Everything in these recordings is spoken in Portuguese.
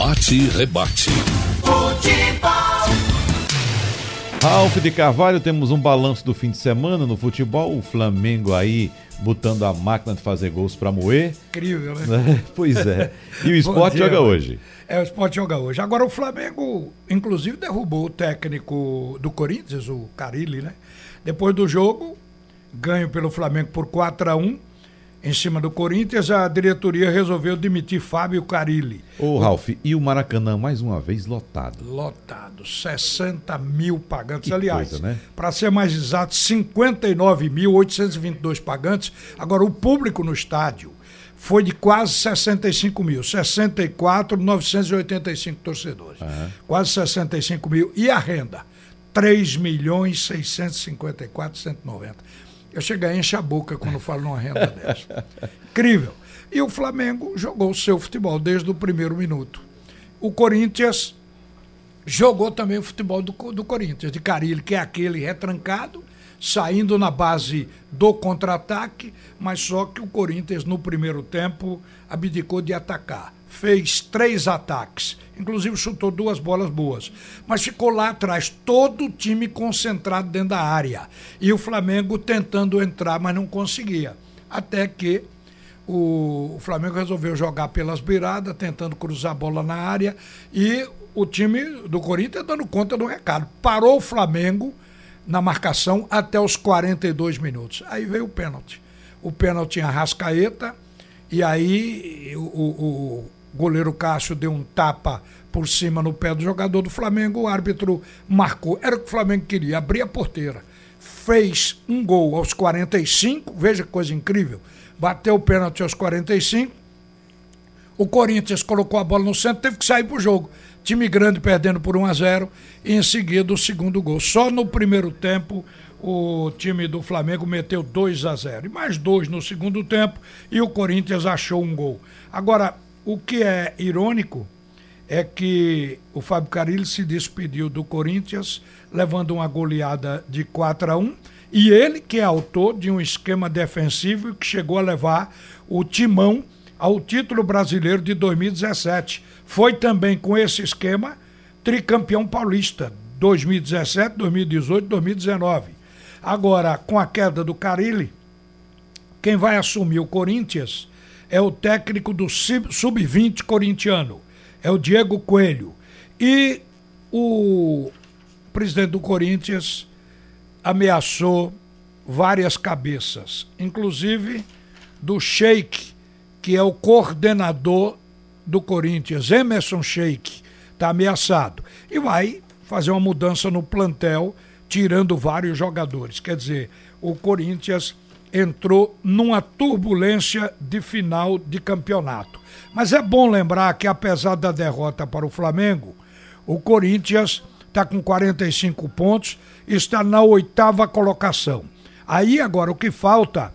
Bate e rebate. Futebol. Ralf de Carvalho, temos um balanço do fim de semana no futebol. O Flamengo aí botando a máquina de fazer gols para moer. Incrível, né? pois é. E o esporte dia, joga hoje. É, o esporte joga hoje. Agora o Flamengo, inclusive, derrubou o técnico do Corinthians, o Carilli, né? Depois do jogo, ganho pelo Flamengo por 4 a 1 em cima do Corinthians, a diretoria resolveu demitir Fábio Carilli. Ô, Ralf, e o Maracanã mais uma vez lotado? Lotado, 60 mil pagantes. Que Aliás, né? para ser mais exato, 59.822 pagantes. Agora, o público no estádio foi de quase 65 mil, 64.985 torcedores. Uhum. Quase 65 mil. E a renda? 3 milhões 654, 190. Eu chego a encher a boca quando falo numa renda dessa. Incrível. E o Flamengo jogou o seu futebol desde o primeiro minuto. O Corinthians jogou também o futebol do, do Corinthians, de Carilho, que é aquele retrancado, saindo na base do contra-ataque, mas só que o Corinthians, no primeiro tempo, abdicou de atacar. Fez três ataques, inclusive chutou duas bolas boas. Mas ficou lá atrás, todo o time concentrado dentro da área. E o Flamengo tentando entrar, mas não conseguia. Até que o Flamengo resolveu jogar pelas beiradas, tentando cruzar a bola na área. E o time do Corinthians dando conta do recado. Parou o Flamengo na marcação até os 42 minutos. Aí veio o pênalti. O pênalti em Arrascaeta, e aí o, o, goleiro Cássio deu um tapa por cima no pé do jogador do Flamengo, o árbitro marcou. Era o que o Flamengo queria, abrir a porteira. Fez um gol aos 45, veja que coisa incrível. Bateu o pênalti aos 45. O Corinthians colocou a bola no centro, teve que sair pro jogo. Time grande perdendo por 1 a 0 e em seguida o segundo gol. Só no primeiro tempo o time do Flamengo meteu 2 a 0 e mais dois no segundo tempo e o Corinthians achou um gol. Agora, o que é irônico é que o Fábio Carilli se despediu do Corinthians levando uma goleada de 4 a 1 e ele que é autor de um esquema defensivo que chegou a levar o Timão ao título brasileiro de 2017. Foi também com esse esquema tricampeão paulista 2017, 2018, 2019. Agora, com a queda do Carilli, quem vai assumir o Corinthians é o técnico do sub-20 corintiano, é o Diego Coelho. E o presidente do Corinthians ameaçou várias cabeças, inclusive do Sheik que é o coordenador do Corinthians, Emerson Sheik, está ameaçado. E vai fazer uma mudança no plantel, tirando vários jogadores. Quer dizer, o Corinthians entrou numa turbulência de final de campeonato. Mas é bom lembrar que, apesar da derrota para o Flamengo, o Corinthians está com 45 pontos, está na oitava colocação. Aí agora o que falta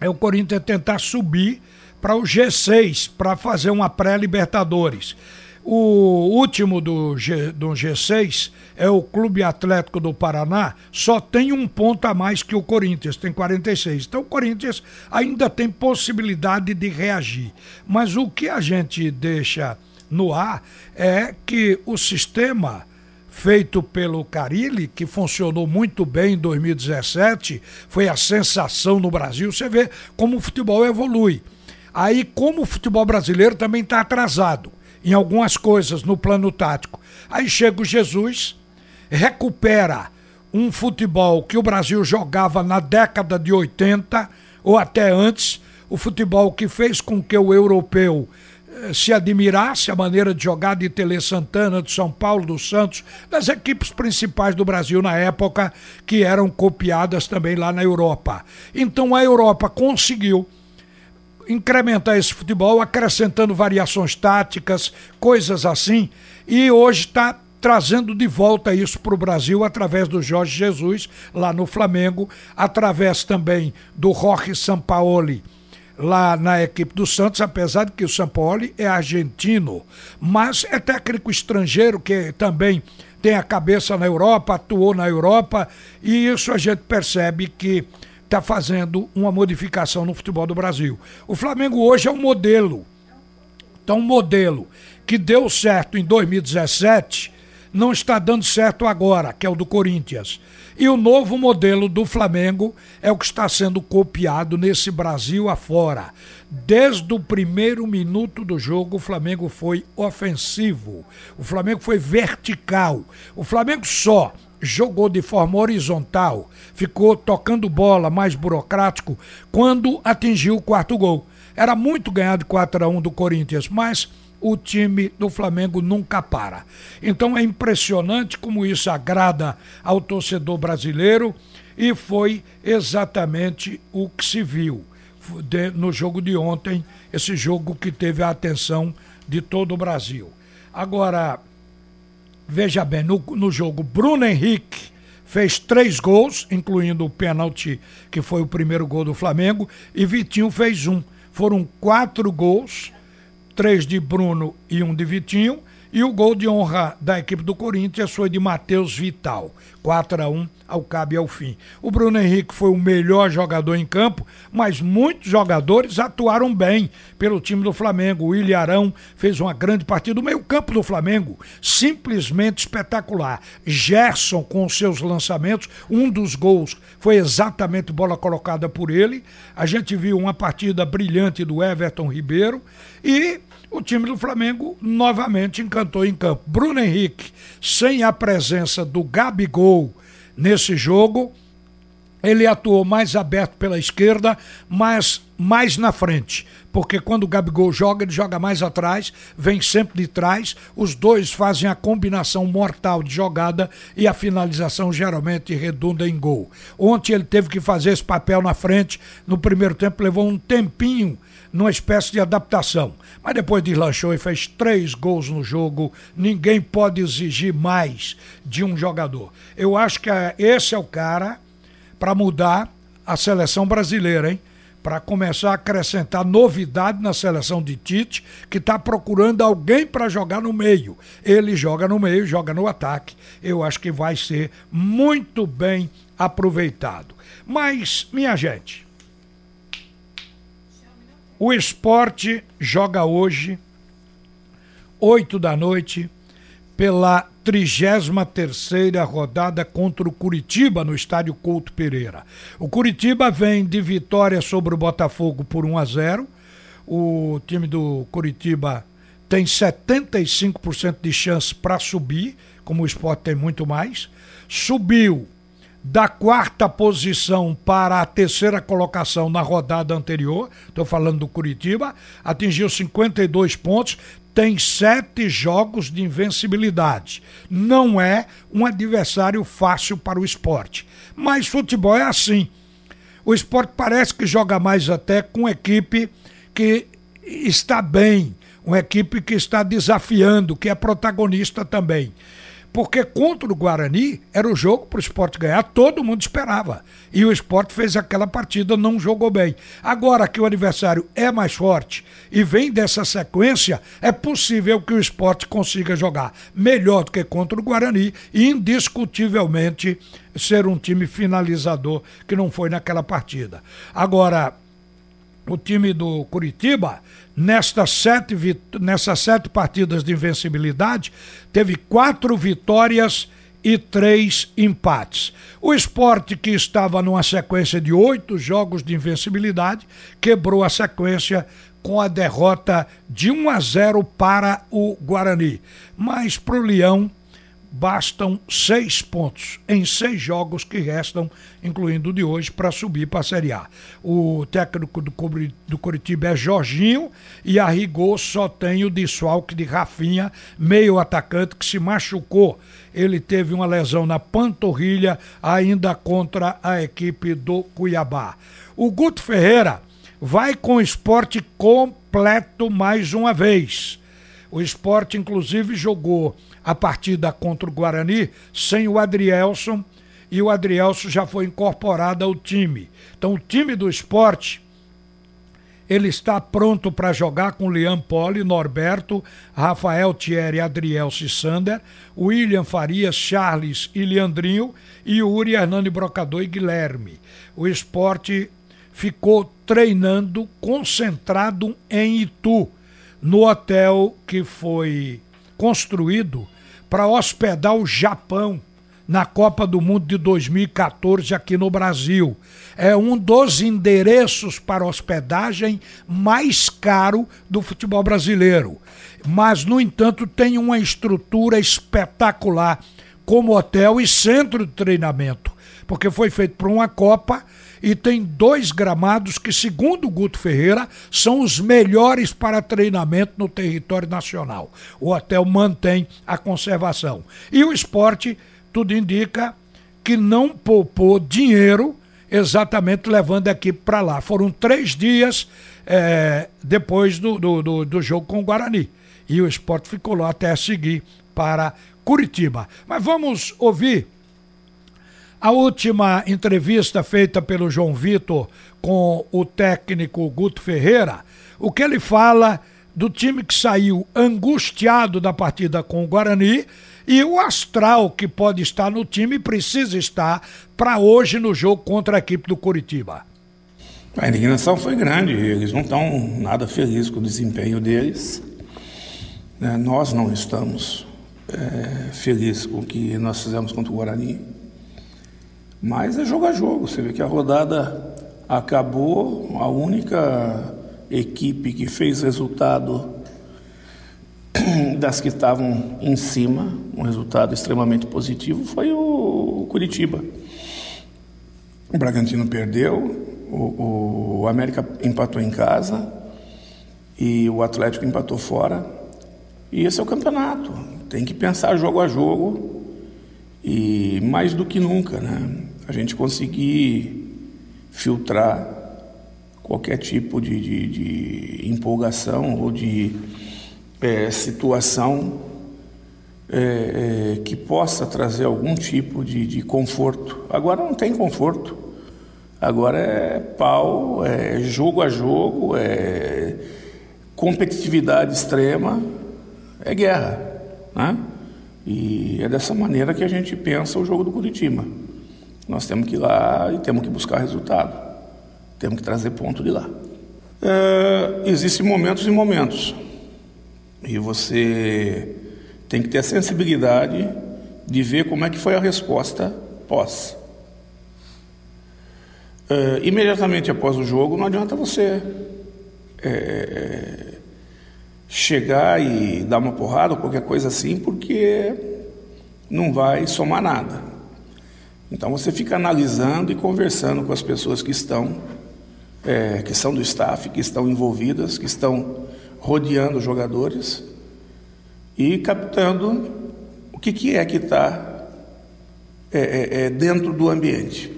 é o Corinthians tentar subir para o G6, para fazer uma pré-Libertadores. O último do, G, do G6 é o Clube Atlético do Paraná, só tem um ponto a mais que o Corinthians, tem 46. Então o Corinthians ainda tem possibilidade de reagir. Mas o que a gente deixa no ar é que o sistema feito pelo Carilli, que funcionou muito bem em 2017, foi a sensação no Brasil. Você vê como o futebol evolui. Aí, como o futebol brasileiro também está atrasado em algumas coisas no plano tático, aí chega o Jesus, recupera um futebol que o Brasil jogava na década de 80 ou até antes, o futebol que fez com que o europeu eh, se admirasse a maneira de jogar de Tele Santana, de São Paulo, do Santos, das equipes principais do Brasil na época, que eram copiadas também lá na Europa. Então a Europa conseguiu incrementar esse futebol, acrescentando variações táticas, coisas assim, e hoje está trazendo de volta isso para o Brasil através do Jorge Jesus, lá no Flamengo, através também do Jorge Sampaoli, lá na equipe do Santos, apesar de que o Sampaoli é argentino, mas é técnico estrangeiro que também tem a cabeça na Europa, atuou na Europa, e isso a gente percebe que está fazendo uma modificação no futebol do Brasil. O Flamengo hoje é um modelo. Então, um modelo que deu certo em 2017 não está dando certo agora, que é o do Corinthians. E o novo modelo do Flamengo é o que está sendo copiado nesse Brasil afora. Desde o primeiro minuto do jogo, o Flamengo foi ofensivo. O Flamengo foi vertical. O Flamengo só jogou de forma horizontal, ficou tocando bola mais burocrático quando atingiu o quarto gol. Era muito ganhar de 4 a 1 do Corinthians, mas o time do Flamengo nunca para. Então é impressionante como isso agrada ao torcedor brasileiro e foi exatamente o que se viu no jogo de ontem, esse jogo que teve a atenção de todo o Brasil. Agora, veja bem, no, no jogo, Bruno Henrique fez três gols, incluindo o pênalti, que foi o primeiro gol do Flamengo, e Vitinho fez um. Foram quatro gols três de Bruno e um de Vitinho. E o gol de honra da equipe do Corinthians foi de Matheus Vital. 4 a 1 ao cabo e ao fim. O Bruno Henrique foi o melhor jogador em campo, mas muitos jogadores atuaram bem pelo time do Flamengo. O Ilharão fez uma grande partida. O meio-campo do Flamengo, simplesmente espetacular. Gerson, com seus lançamentos, um dos gols foi exatamente bola colocada por ele. A gente viu uma partida brilhante do Everton Ribeiro e o time do Flamengo novamente encantou em campo. Bruno Henrique, sem a presença do Gabigol nesse jogo, ele atuou mais aberto pela esquerda, mas mais na frente. Porque quando o Gabigol joga, ele joga mais atrás, vem sempre de trás. Os dois fazem a combinação mortal de jogada e a finalização geralmente redunda em gol. Ontem ele teve que fazer esse papel na frente. No primeiro tempo levou um tempinho numa espécie de adaptação. Mas depois deslanchou e fez três gols no jogo. Ninguém pode exigir mais de um jogador. Eu acho que é, esse é o cara para mudar a seleção brasileira, hein? Para começar a acrescentar novidade na seleção de Tite, que está procurando alguém para jogar no meio. Ele joga no meio, joga no ataque. Eu acho que vai ser muito bem aproveitado. Mas, minha gente, o esporte joga hoje, 8 da noite, pela 33 rodada contra o Curitiba no estádio Couto Pereira. O Curitiba vem de vitória sobre o Botafogo por 1 a 0. O time do Curitiba tem 75% de chance para subir, como o esporte tem muito mais. Subiu da quarta posição para a terceira colocação na rodada anterior, estou falando do Curitiba, atingiu 52 pontos, tem sete jogos de invencibilidade. Não é um adversário fácil para o esporte. Mas futebol é assim. O esporte parece que joga mais até com equipe que está bem, uma equipe que está desafiando, que é protagonista também. Porque contra o Guarani era o jogo para o esporte ganhar, todo mundo esperava. E o esporte fez aquela partida, não jogou bem. Agora que o adversário é mais forte e vem dessa sequência, é possível que o esporte consiga jogar melhor do que contra o Guarani e indiscutivelmente ser um time finalizador que não foi naquela partida. Agora, o time do Curitiba, nestas sete, nessas sete partidas de invencibilidade, teve quatro vitórias e três empates. O esporte, que estava numa sequência de oito jogos de invencibilidade, quebrou a sequência com a derrota de 1 a 0 para o Guarani. Mas para o Leão bastam seis pontos em seis jogos que restam, incluindo o de hoje, para subir para a Série A. O técnico do, do Curitiba é Jorginho e a rigor só tem o desfalque de Rafinha, meio atacante, que se machucou. Ele teve uma lesão na panturrilha ainda contra a equipe do Cuiabá. O Guto Ferreira vai com o esporte completo mais uma vez. O esporte, inclusive, jogou a partida contra o Guarani sem o Adrielson e o Adrielson já foi incorporado ao time. Então o time do esporte ele está pronto para jogar com Liam Poli, Norberto, Rafael Thierry, Adrielson Sander, William Farias, Charles e Leandrinho e Uri Hernani Brocador e Guilherme. O esporte ficou treinando concentrado em Itu no hotel que foi construído para hospedar o Japão na Copa do Mundo de 2014 aqui no Brasil. É um dos endereços para hospedagem mais caro do futebol brasileiro. Mas, no entanto, tem uma estrutura espetacular como hotel e centro de treinamento, porque foi feito para uma Copa e tem dois gramados que, segundo Guto Ferreira, são os melhores para treinamento no território nacional. O hotel mantém a conservação. E o esporte, tudo indica que não poupou dinheiro exatamente levando a equipe para lá. Foram três dias é, depois do, do, do, do jogo com o Guarani. E o esporte ficou lá até seguir para Curitiba. Mas vamos ouvir a última entrevista feita pelo João Vitor com o técnico Guto Ferreira, o que ele fala do time que saiu angustiado da partida com o Guarani e o astral que pode estar no time precisa estar para hoje no jogo contra a equipe do Curitiba. A indignação foi grande, eles não estão nada felizes com o desempenho deles. É, nós não estamos é, felizes com o que nós fizemos contra o Guarani. Mas é jogo a jogo. Você vê que a rodada acabou, a única equipe que fez resultado das que estavam em cima, um resultado extremamente positivo, foi o Curitiba. O Bragantino perdeu, o, o América empatou em casa e o Atlético empatou fora. E esse é o campeonato. Tem que pensar jogo a jogo e mais do que nunca, né? A gente conseguir filtrar qualquer tipo de, de, de empolgação ou de é, situação é, é, que possa trazer algum tipo de, de conforto. Agora não tem conforto. Agora é pau, é jogo a jogo, é competitividade extrema, é guerra. Né? E é dessa maneira que a gente pensa o jogo do Curitiba. Nós temos que ir lá e temos que buscar resultado. Temos que trazer ponto de lá. É, existem momentos e momentos. E você tem que ter a sensibilidade de ver como é que foi a resposta pós. É, imediatamente após o jogo, não adianta você é, chegar e dar uma porrada ou qualquer coisa assim, porque não vai somar nada. Então você fica analisando e conversando com as pessoas que estão, é, que são do staff, que estão envolvidas, que estão rodeando os jogadores e captando o que, que é que está é, é, é, dentro do ambiente.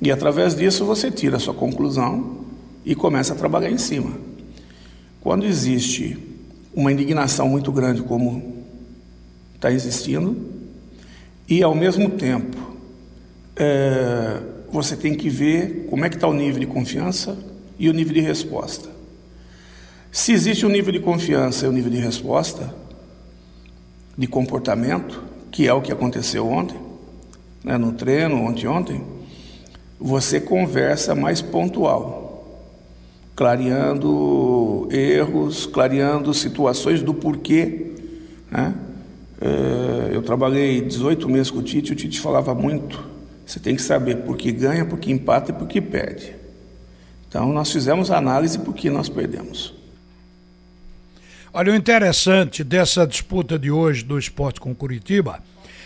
E através disso você tira a sua conclusão e começa a trabalhar em cima. Quando existe uma indignação muito grande como está existindo, e ao mesmo tempo é, você tem que ver como é que está o nível de confiança e o nível de resposta. Se existe um nível de confiança e um nível de resposta, de comportamento, que é o que aconteceu ontem, né, no treino, ontem ontem, você conversa mais pontual, clareando erros, clareando situações do porquê. Né? É, eu trabalhei 18 meses com o Tite, o Tite falava muito você tem que saber por que ganha, por que empata e por que perde. Então, nós fizemos análise por que nós perdemos. Olha, o interessante dessa disputa de hoje do esporte com Curitiba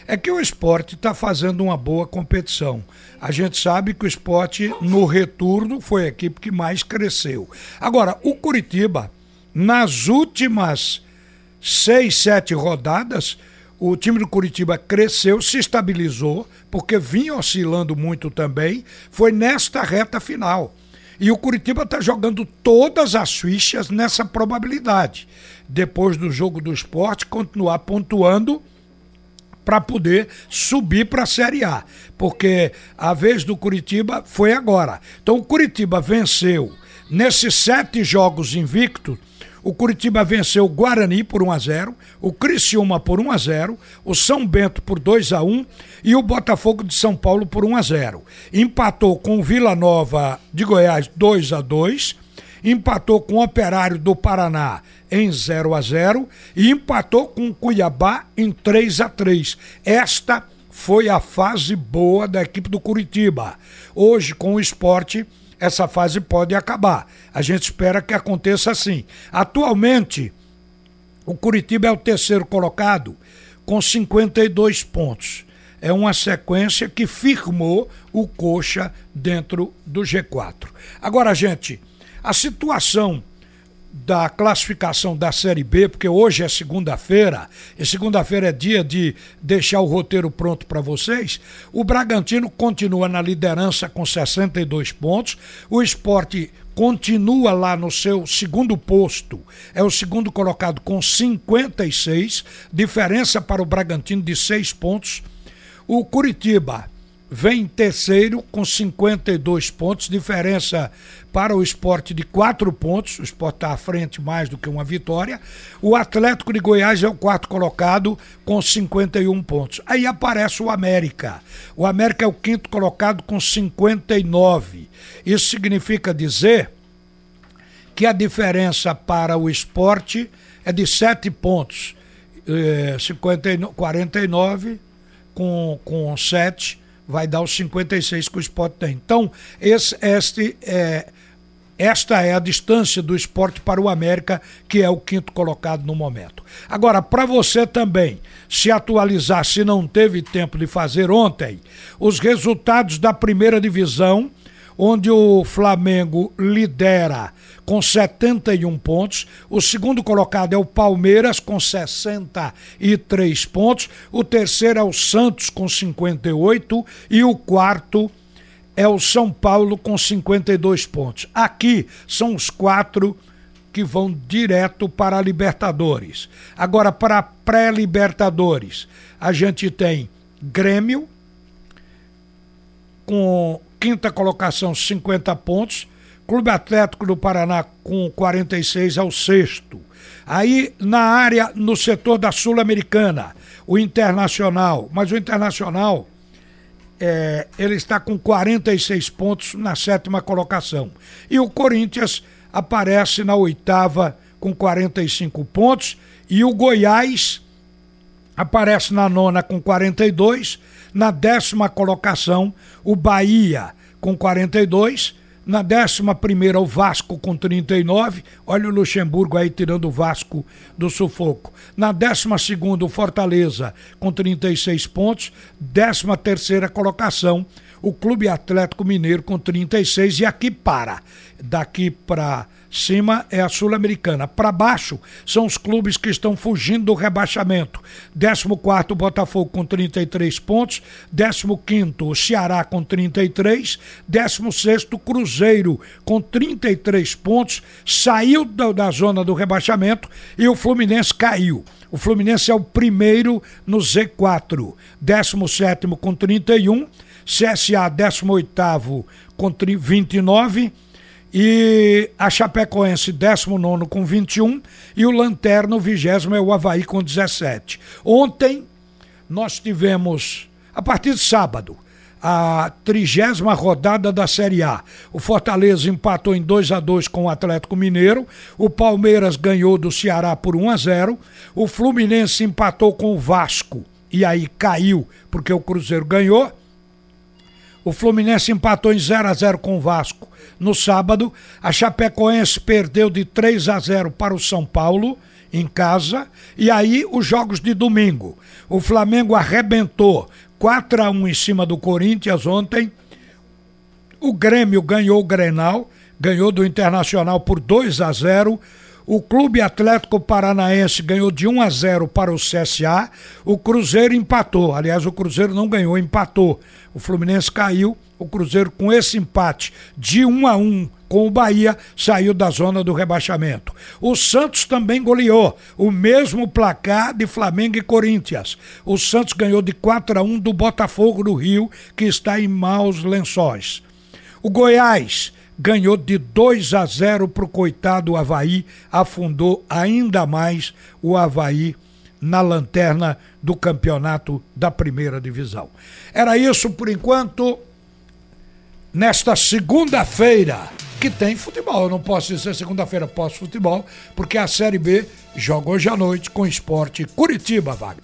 é que o esporte está fazendo uma boa competição. A gente sabe que o esporte, no retorno, foi a equipe que mais cresceu. Agora, o Curitiba, nas últimas seis, sete rodadas, o time do Curitiba cresceu, se estabilizou, porque vinha oscilando muito também, foi nesta reta final. E o Curitiba está jogando todas as fichas nessa probabilidade. Depois do jogo do esporte, continuar pontuando para poder subir para a Série A. Porque a vez do Curitiba foi agora. Então o Curitiba venceu nesses sete jogos invictos o Curitiba venceu o Guarani por 1 a 0, o Criciúma por 1 a 0, o São Bento por 2 a 1 e o Botafogo de São Paulo por 1 a 0. Empatou com o Vila Nova de Goiás 2 a 2 empatou com o Operário do Paraná em 0 a 0 e empatou com o Cuiabá em 3 a 3. Esta foi a fase boa da equipe do Curitiba. Hoje, com o esporte, essa fase pode acabar. A gente espera que aconteça assim. Atualmente, o Curitiba é o terceiro colocado com 52 pontos. É uma sequência que firmou o Coxa dentro do G4. Agora, gente, a situação da classificação da Série B, porque hoje é segunda-feira, e segunda-feira é dia de deixar o roteiro pronto para vocês. O Bragantino continua na liderança com 62 pontos, o esporte continua lá no seu segundo posto, é o segundo colocado com 56, diferença para o Bragantino de 6 pontos. O Curitiba vem em terceiro com 52 pontos, diferença para o esporte de 4 pontos, o esporte está à frente mais do que uma vitória. O Atlético de Goiás é o quarto colocado com 51 pontos. Aí aparece o América. O América é o quinto colocado com 59. Isso significa dizer que a diferença para o esporte é de 7 pontos. É, 50, 49 com, com 7 vai dar os 56 que o esporte tem. Então, esse, este é, esta é a distância do esporte para o América, que é o quinto colocado no momento. Agora, para você também se atualizar, se não teve tempo de fazer ontem, os resultados da primeira divisão onde o Flamengo lidera com 71 pontos. O segundo colocado é o Palmeiras com 63 pontos. O terceiro é o Santos com 58 e o quarto é o São Paulo com 52 pontos. Aqui são os quatro que vão direto para a Libertadores. Agora para a pré-Libertadores, a gente tem Grêmio com quinta colocação, 50 pontos. Clube Atlético do Paraná com 46 ao sexto. Aí na área, no setor da Sul-Americana, o Internacional, mas o Internacional é, ele está com 46 pontos na sétima colocação. E o Corinthians aparece na oitava com 45 pontos. E o Goiás aparece na nona com 42 na décima colocação, o Bahia com 42. Na décima primeira, o Vasco com 39. Olha o Luxemburgo aí tirando o Vasco do sufoco. Na décima segunda, o Fortaleza com 36 pontos. Décima terceira colocação, o Clube Atlético Mineiro com 36. E aqui para. Daqui para Cima é a Sul-Americana. Para baixo são os clubes que estão fugindo do rebaixamento. 14 Botafogo com 33 pontos. 15 o Ceará com 33. 16 Cruzeiro com 33 pontos. Saiu da, da zona do rebaixamento e o Fluminense caiu. O Fluminense é o primeiro no Z4. 17 com 31. CSA 18 com 29 e a Chapecoense 19 com 21 e o Lanterno 20 é o Havaí com 17. Ontem nós tivemos, a partir de sábado, a trigésima rodada da Série A. O Fortaleza empatou em 2 a 2 com o Atlético Mineiro, o Palmeiras ganhou do Ceará por 1 a 0, o Fluminense empatou com o Vasco e aí caiu porque o Cruzeiro ganhou. O Fluminense empatou em 0 a 0 com o Vasco no sábado. A Chapecoense perdeu de 3 a 0 para o São Paulo em casa. E aí os jogos de domingo. O Flamengo arrebentou 4 a 1 em cima do Corinthians ontem. O Grêmio ganhou o Grenal, ganhou do Internacional por 2 a 0. O Clube Atlético Paranaense ganhou de 1 a 0 para o CSA. O Cruzeiro empatou. Aliás, o Cruzeiro não ganhou, empatou. O Fluminense caiu. O Cruzeiro, com esse empate de 1 a 1 com o Bahia, saiu da zona do rebaixamento. O Santos também goleou. O mesmo placar de Flamengo e Corinthians. O Santos ganhou de 4 a 1 do Botafogo do Rio, que está em maus lençóis. O Goiás ganhou de 2 a 0 para o coitado Havaí, afundou ainda mais o Havaí na lanterna do campeonato da primeira divisão. Era isso por enquanto. Nesta segunda-feira, que tem futebol. Eu não posso dizer segunda-feira posso futebol, porque a Série B joga hoje à noite com esporte Curitiba, Wagner.